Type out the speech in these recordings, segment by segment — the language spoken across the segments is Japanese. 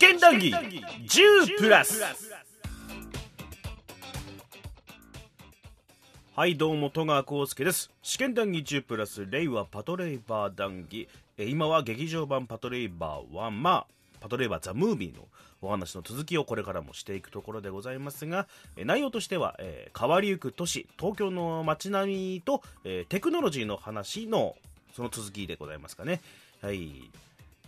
験談義10プラス。はいどうも戸川浩介です。試験談義10プラス令和パトレイバー談義。え今は劇場版パトレイバー1まあパトレイバーザ・ムービーのお話の続きをこれからもしていくところでございますがえ内容としては、え変わりゆく都市東京の街並みと、えテクノロジーの話のその続きでございますかね。はい。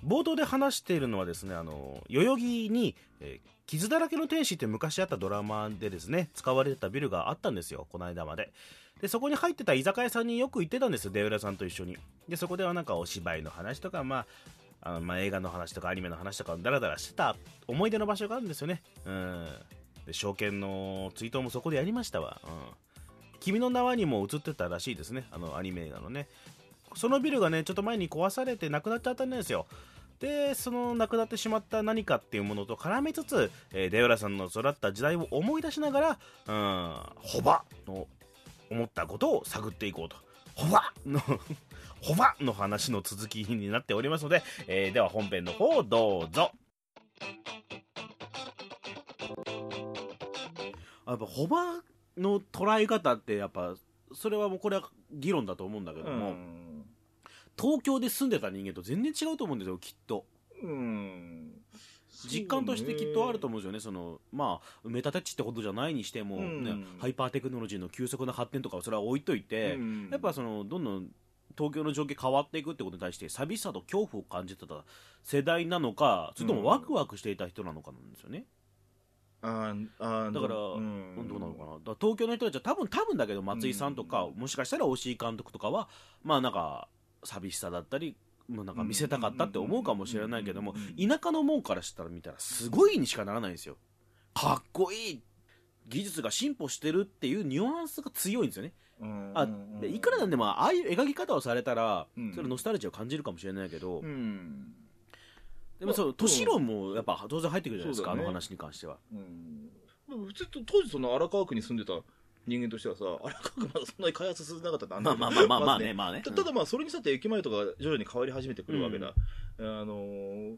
冒頭で話しているのはですねあの代々木に、えー傷だらけの天使って昔あったドラマでですね使われてたビルがあったんですよこの間まで。でそこに入ってた居酒屋さんによく行ってたんですよ出浦さんと一緒に。でそこではなんかお芝居の話とかまああのまあ映画の話とかアニメの話とかダラダラしてた思い出の場所があるんですよね。うん。で証券の追悼もそこでやりましたわ、うん、君の名はにも映ってたらしいですねあのアニメ映画のね。そのビルがねちょっと前に壊されてなくなっちゃったんですよ。でその亡くなってしまった何かっていうものと絡めつつ、えー、デオラさんの育った時代を思い出しながら、うん、ホバの思ったことを探っていこうと。ホバの ホバの話の続きになっておりますので、えーでは本編の方をどうぞ。やっぱホバの捉え方ってやっぱそれはもうこれは議論だと思うんだけども、東京で住んでた人間と全然違うと思うんですよきっと。うん。実感としてきっとあると思うんですよね。そのまあ埋め立て地ってことじゃないにしても、うん。ねハイパーテクノロジーの急速な発展とかはそれは置いといて、うん。やっぱそのどんどん東京の状況変わっていくってことに対して寂しさと恐怖を感じてた世代なのかそれともワクワクしていた人なのかなんですよね、あーあーだから、うん。どうなのかな。東京の人たちは多分多分だけど松井さんとか、もしかしたら押井監督とかはまあなんか寂しさだったりもうなんか見せたかったって思うかもしれないけどもうん。田舎の門からしたら見たらすごいにしかならないんですよ。かっこいい。技術が進歩してるっていうニュアンスが強いんですよね。うん。あでいくらなんでもああいう描き方をされたら、うん。それノスタルジーを感じるかもしれないけど、うん。でもそうまあ都市論もやっぱ当然入ってくるじゃないですか、ね。あの話に関しては。うん。当時その荒川区に住んでた人間としてはさ荒川区まだそんなに開発進んでなかったんまなあまあまあまあまあずね。まあねたただまあそれにしたって駅前とか徐々に変わり始めてくるわけだ、あのー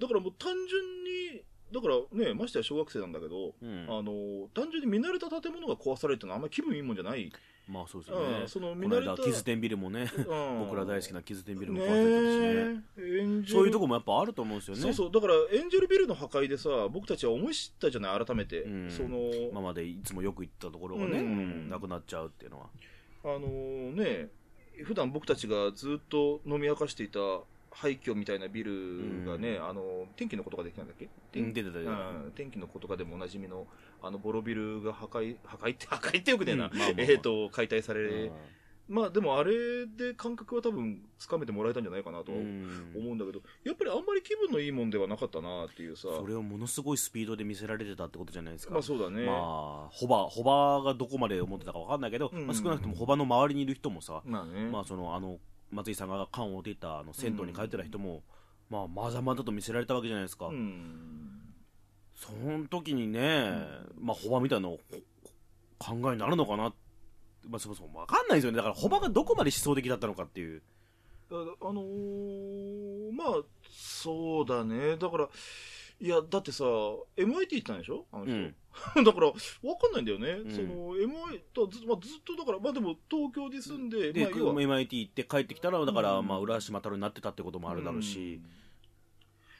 だからもう単純にだからねましてや小学生なんだけど、うん。あのー単純に見慣れた建物が壊されるってのはあんまり気分いいもんじゃない、まあそうですよね、うん、そのこ見慣れたの間キズテンビルもねうん。僕ら大好きなキズテンビルもね壊されてたしね。えエンジェル。そういうとこもやっぱあると思うんですよね。そうそう。だからエンジェルビルの破壊でさ僕たちは思い知ったじゃない改めて、うん。その、今までいつもよく行ったところがね、うん。うんなくなっちゃうっていうのは。あのね普段僕たちがずっと飲み明かしていた廃墟みたいなビルがね、うん。あの天気のことができたんだっけ、うん出てたようん。天気のことかでもおなじみのあのボロビルが破壊破壊？っ て破壊ってよくねえな、うんまあまあまあ。えっ、と解体され、うん。まあでもあれで感覚は多分つかめてもらえたんじゃないかなと思うんだけど、やっぱりあんまり気分のいいもんではなかったなっていうさ。それをものすごいスピードで見せられてたってことじゃないですか、まあそうだね、まあホバホバがどこまで思ってたか分かんないけど、うん。まあ、少なくともホバの周りにいる人もさ、まあね、まあそのあの松井さんが缶を出たあの銭湯に帰ってた人も、まあまざまざと見せられたわけじゃないですか、うんその時にね、まあホバみたいなの考えになるのかな。まあそもそも分かんないですよね。だからホバがどこまで思想的だったのかっていう。ああのーまあそうだね。だからいやだってさ MIT 行ったんでしょ？あの人、うん。だから分かんないんだよね、ん。その MIT とず,、まあ、ずっとだからまあでも東京で住んで、で、まあ、MIT 行って帰ってきたらだから、うん。まあ浦島太郎になってたってこともあるだろうし、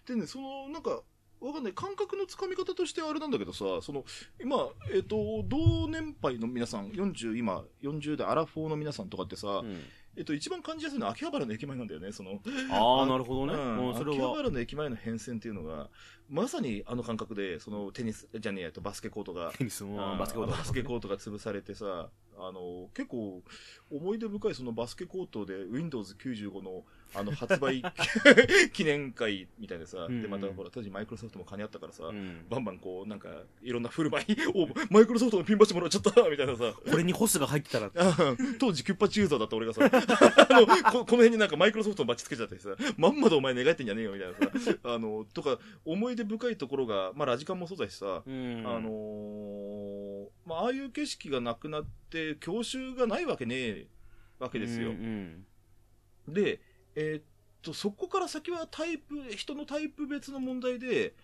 でねそのなんかわかんない。感覚のつかみ方としてはあれなんだけどさその今、えっと同年配の皆さん40今40代アラフォーの皆さんとかってさ、うん。えっと、一番感じやすいのは秋葉原の駅前なんだよねその。あああなるほどね、うん。秋葉は原の駅前の変遷っていうのがまさにあの感覚でそのテニスじゃねえやとバスケコートがテニスもうんバスケット。バスケコートが潰されてさあの結構思い出深いそのバスケコートで Windows95 のあの発売 記念会みたいでさ、うんでまたほら当時マイクロソフトも金あったからさ、うん。バンバンこうなんかいろんな振る舞いおマイクロソフトのピンバッジもらっちゃった みたいなさ。これにホスが入ってたら。うん当時キュッパチユーザーだった俺がさあのここの辺になんかマイクロソフトのバッジつけちゃったりさまんまでお前願ってんじゃねえよみたいなさ。あのとか思い出深いところが、まあ、ラジカンもそうだしさ、うん。あのーまあ、ああいう景色がなくなって教習がないわけねえわけですよ、うん。で、えーっとそこから先はタイプ人のタイプ別の問題で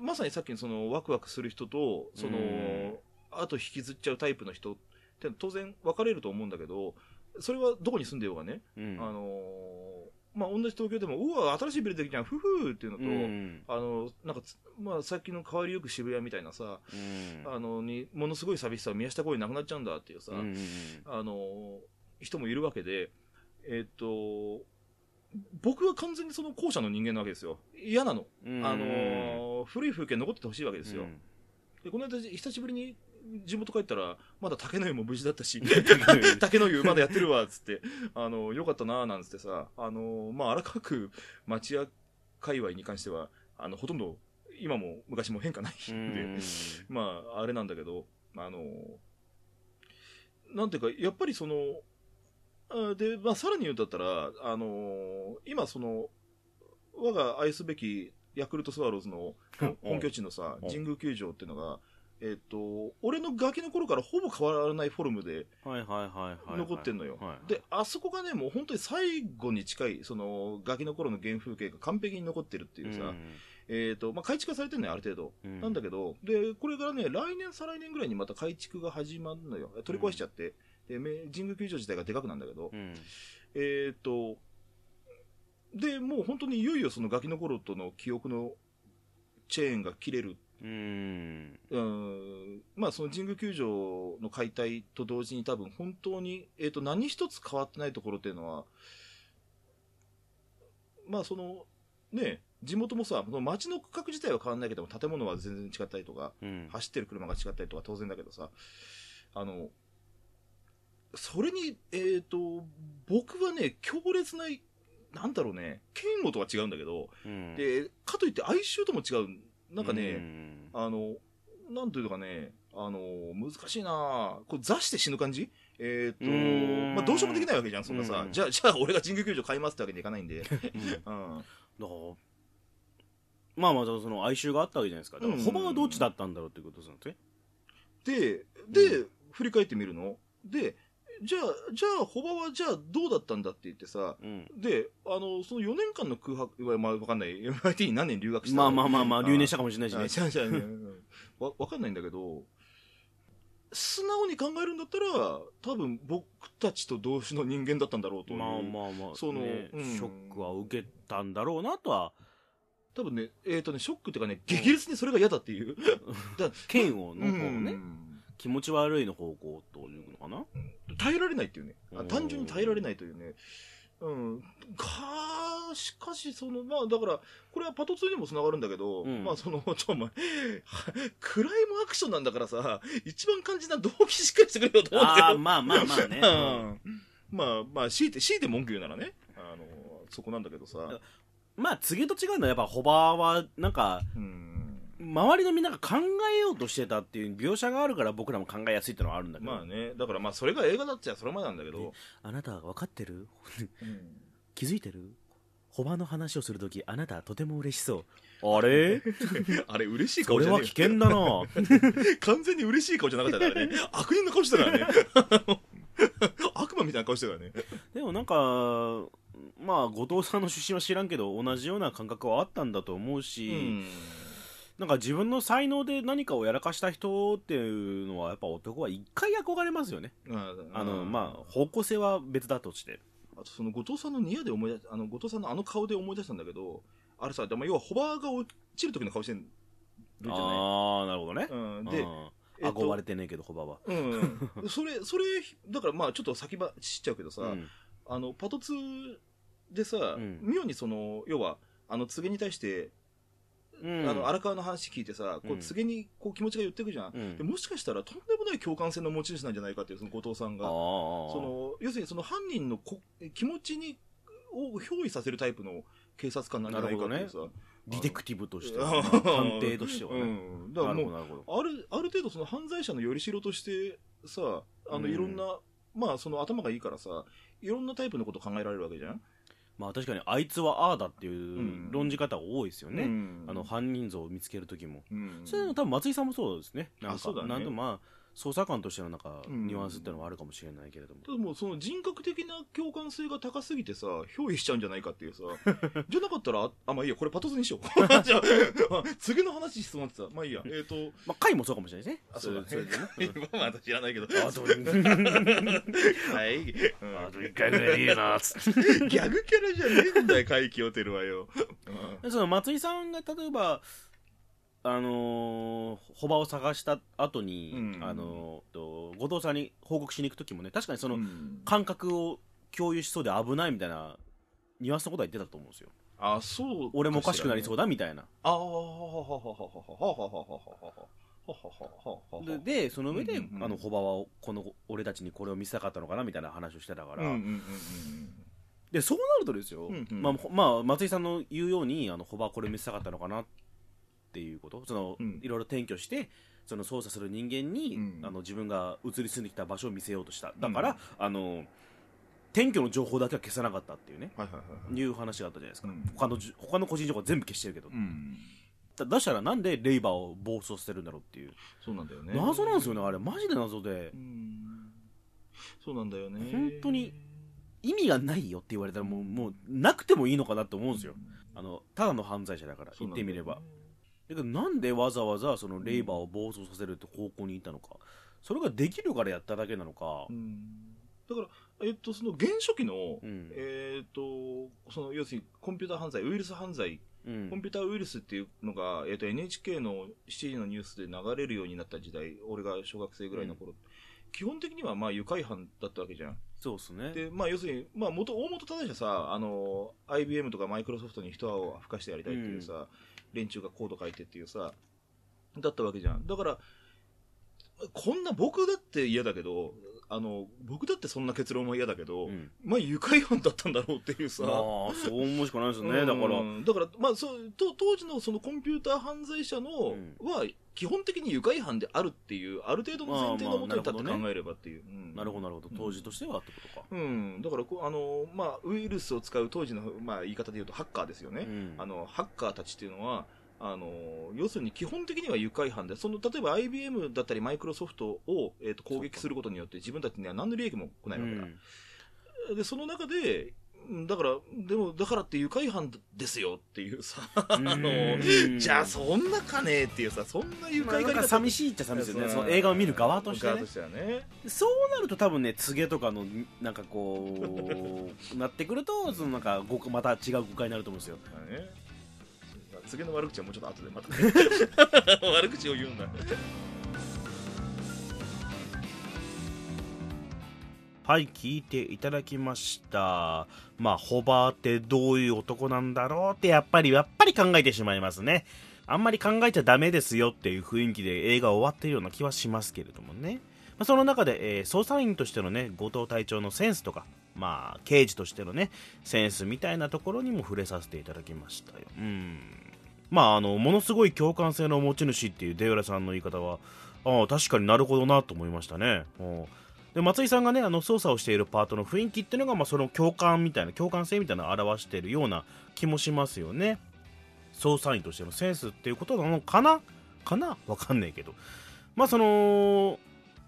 まさにさっきのそのワクワクする人と、その、うん。あと引きずっちゃうタイプの人って当然分かれると思うんだけど、それはどこに住んでようがね、うん。あのーまあ、同じ東京でも、うわ、新しいビルできたじゃん、ふふーっていうのと、うん。あの、なんかつ、まあ、さっきの変わりよく渋谷みたいなさ、うん。あの、に、ものすごい寂しさを宮下公園なくなっちゃうんだっていうさ、あの、人もいるわけで、えっと、僕は完全にその後者の人間なわけですよ。嫌なの。うんあの、古い風景残っててほしいわけですよ。うんで、この間、久しぶりに地元帰ったら、まだ竹の湯も無事だったし、竹の湯まだやってるわ、つって、あの、よかったな、なんつってさ、あの、まあ、荒川区町屋界隈に関しては、あの、ほとんど、今も昔も変化ないんで、うんまあ、あれなんだけど、あの、なんていうか、やっぱりその、あで、まあ、さらに言うんだったら、あの、今その、我が愛すべきヤクルトスワローズのうん本拠地のさ、うん神宮球場っていうのが、えっと、俺のガキの頃からほぼ変わらないフォルムで残ってんのよ。はいで、あそこがね、もう本当に最後に近い、その、ガキの頃の原風景が完璧に残ってるっていうさ、えっと、まあ、改築はされてるのよ、ある程度。うんなんだけど、で、これからね、来年、再来年ぐらいにまた改築が始まるのよ。取り壊しちゃって。で、め神宮球場自体がでかくなんだけど、うん。えっ、と、で、もう本当にいよいよそのガキの頃との記憶のチェーンが切れる。うん。うん、まあその神宮球場の解体と同時に多分本当に、えっ、と、何一つ変わってないところっていうのは、まあその、ね、地元もさ、その街の区画自体は変わんないけども、建物は全然違ったりとか、うん。走ってる車が違ったりとか当然だけどさ、あの、それに、えっ、と、僕はね、強烈な、なんだろうね、剣吾とは違うんだけど、うんで、かといって哀愁とも違う。なんかね、うんあの、なんというのかね、あの、難しいなこう座して死ぬ感じ？えっ、と、まあ、どうしようもできないわけじゃん、そんなさ。うんじゃあ、じゃあ、俺が神宮球場買いますってわけにいかないんで。うんうん。まあまあその哀愁があったわけじゃないですかだからうんホバはどっちだったんだろうっていうことですねで、で、振り返ってみるの？で、じゃあ、じゃあ、ホバはじゃあどうだったんだって言ってさ、うん。で、あの、その4年間の空白、はまあ、わかんない。MIT に何年留学したまあまあまあまあ留年したかかもしれないしね。あ、違う違うう。ん。わ、わかんないんだけど、素直に考えるんだったら、多分僕たちと同種の人間だったんだろうと。まあまあまあそのねうん。ショックは受けたんだろうなとは。多分ね、えっ、とね、ショックっていうかね、激烈にそれが嫌だっていう。嫌悪の方うん。ね気持ち悪いの方向というのかな耐えられないっていうね。単純に耐えられないというね。うん。かしかしそのまあだからこれはパト2にもつながるんだけど、うん。まあその ちょお前クライムアクションなんだからさ一番肝心な動機しっかりしてくれよと思うんだよああまあまあまあね。うん。まあまあ強いて強いて文句言うならね。あのそこなんだけどさ。まあ次と違うのはやっぱホバーはなんかうん周りのみんなが考えようとしてたっていう描写があるから僕らも考えやすいってのはあるんだけど、まあね。だからまあそれが映画だっちゃそれまでなんだけど、あなたは分かってる？うん。気づいてる？ホバーの話をするときあなたはとても嬉しそう。あれ？あれ？嬉しい顔じゃねえよ。は危険だな。完全に嬉しい顔じゃなかったからね。悪人の顔してたからね。悪魔みたいな顔してたからね。でもなんかまあ後藤さんの出身は知らんけど同じような感覚はあったんだと思うし、なんか自分の才能で何かをやらかした人っていうのはやっぱ男は一回憧れますよね。うん。あのまあ方向性は別だとして。あとその後藤さんのニヤで思い出あの後藤さんのあの顔で思い出したんだけど、あれさ、でも要はホバーが落ちる時の顔してるじゃないああなるほどね、うん、で、うん。えっと憧れてねえけどホバーは。うん、それ、それ、だからまあちょっと先走っちゃうけどさ、うん。あの、パト2でさ、ん。妙にその、要は、あの、告げに対して、うん。あの、荒川の話聞いてさ、こううん。告げにこう気持ちが言ってくじゃん。うん。でもしかしたらとんでもない共感性の持ち主なんじゃないかっていう、その後藤さんが。その、要するにその犯人のこ気持ちに、を憑依させるタイプの警察官なんじゃないかっていうさ。ディテクティブとして 探偵としてはね、うん。だからもう、ある、ある程度その犯罪者のよりしろとしてさ、あの、うん。いろんな、まあその頭がいいからさ、いろんなタイプのこと考えられるわけじゃんまあ確かにあいつはああだっていう論じ方が多いですよね、うん。あの犯人像を見つける時も、うん。それは多分松井さんもそうですね。なんかあそうだね。なんとまあ捜査官としてのなんかうんニュアンスってのはあるかもしれないけれども、ただもうその人格的な共感性が高すぎてさ、憑依しちゃうんじゃないかっていうさ、じゃなかったら、あ、あまあいいや、これパトスにしよう。じゃあ、あ次の話しそうになってた。まあいいや、えっ、と、まあ回もそうかもしれないですねあ、そうだね。それでね まあまだ知らないけど。あとはい。うんあと1回ぐらいでいいよなつってギャグキャラじゃねえんだよ、怪奇をてるわよ。でその松井さんが例えばあのー、ホバを探した後に、うん、あのー、と後藤さんに報告しに行く時もね確かにその感覚を共有しそうで危ないみたいなニュアンスのことは言ってたと思うんですよ。あそう俺もおかしくなりそうだみたいな。ああででその上で、あのホバはこの俺たちにこれを見せたかったのかなみたいな話をしてたから、でそうなるとですよ、うんうん、まあまあ、松井さんの言うようにあのホバはこれを見せたかったのかなっていうこと？その、うん。いろいろ転居してその操作する人間に、うん。あの自分が移り住んできた場所を見せようとした。だから、あの転居の情報だけは消さなかったっていうね。はいはいはいはい。いう話があったじゃないですか、うん。他のじ他の個人情報は全部消してるけど、うん。だだしたらなんでレイバーを暴走してるんだろうっていう。そうなんだよね。謎なんですよねあれ。マジで謎で。うん。そうなんだよね。本当に意味がないよって言われたらもうもうなくてもいいのかなと思うんですよ。あのただの犯罪者だから言ってみればだけどなんでわざわざそのレイバーを暴走させるって方向にいたのか。それができるからやっただけなのか。うん。だから、えっと、その原初期の、うん。えっと、その要するにコンピューター犯罪、ウイルス犯罪、うん。コンピューターウイルスっていうのが、えっと、NHK の7時のニュースで流れるようになった時代、俺が小学生ぐらいの頃、基本的にはまあ愉快犯だったわけじゃん。そうっすね。で、まあ要するに、まあ元、大元正しはさ、あの、IBM とかマイクロソフトに一泡を吹かしてやりたいっていうさ、連中がコード書いてっていうさ、だったわけじゃん。だから、こんな僕だって嫌だけど、あの、僕だってそんな結論も嫌だけど、うん。まあ愉快犯だったんだろうっていうさ、まあそう思うしかないですよね。だから。うんだから、まあ、そうと当時のそのコンピューター犯罪者の、うん。は基本的に愉快犯であるっていうある程度の前提のもとに立って考えればっていう、うん。なるほどなるほど。当時としてはってことか。うん、だからこうあの、まあ、ウイルスを使う当時の、まあ、言い方で言うとハッカーですよね、うん。あのハッカーたちっていうのはあの要するに基本的には愉快犯でその例えば IBM だったりマイクロソフトを、えー、と攻撃することによって自分たちには何の利益も来ないわけだ、うんでその中でうんだからでもだからって愉快犯ですよっていうさうんあのうん。じゃあそんなかねっていうさそんな愉まあなんか快犯寂しいっちゃ寂しいですよね。その映画を見る側としてね。側としてはね。そうなると多分ね告げとかのなんかこう なってくるとそのなんか誤また違う誤解になると思うんですよ次の悪口はもうちょっと後でまた。ね 悪口を言うんだ。はい聞いていただきました。まあホバーってどういう男なんだろうってやっぱりやっぱり考えてしまいますね。あんまり考えちゃダメですよっていう雰囲気で映画終わってるような気はしますけれどもね、まあ、その中で、えー捜査員としてのね後藤隊長のセンスとかまあ刑事としてのねセンスみたいなところにも触れさせていただきましたよ。うんまああのものすごい共感性の持ち主っていう出浦さんの言い方はああ確かになるほどなと思いましたね。で松井さんがねあの操作をしているパートの雰囲気っていうのが、まあ、その共感みたいな共感性みたいなのを表しているような気もしますよね。捜査員としてのセンスっていうことなのかな？かな？わかんないけど。まあその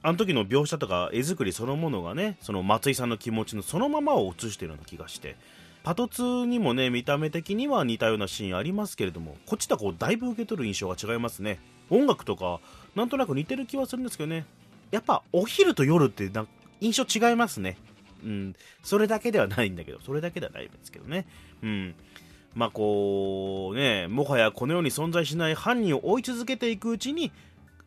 あの時の描写とか絵作りそのものがねその松井さんの気持ちのそのままを映しているような気がして。パト2にもね見た目的には似たようなシーンありますけれどもこっちとはこうだいぶ受け取る印象が違いますね。音楽とかなんとなく似てる気はするんですけどね。やっぱお昼と夜ってな印象違いますね。うん。それだけではないんだけどそれだけではないんですけどね。うん。まあこうねもはやこの世に存在しない犯人を追い続けていくうちに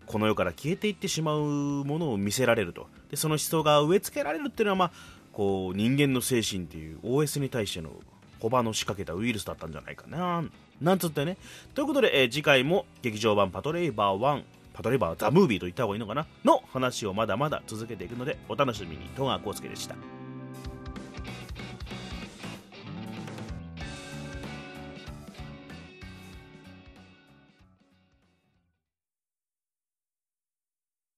この世から消えていってしまうものを見せられると。でその思想が植え付けられるっていうのはまあこう人間の精神っていう OS に対してのコバの仕掛けたウイルスだったんじゃないかな。なんつってね。ということで、えー次回も劇場版パトレイバー1パトレイバーザ・ムービーと言った方がいいのかな？の話をまだまだ続けていくのでお楽しみに。戸川浩介でした。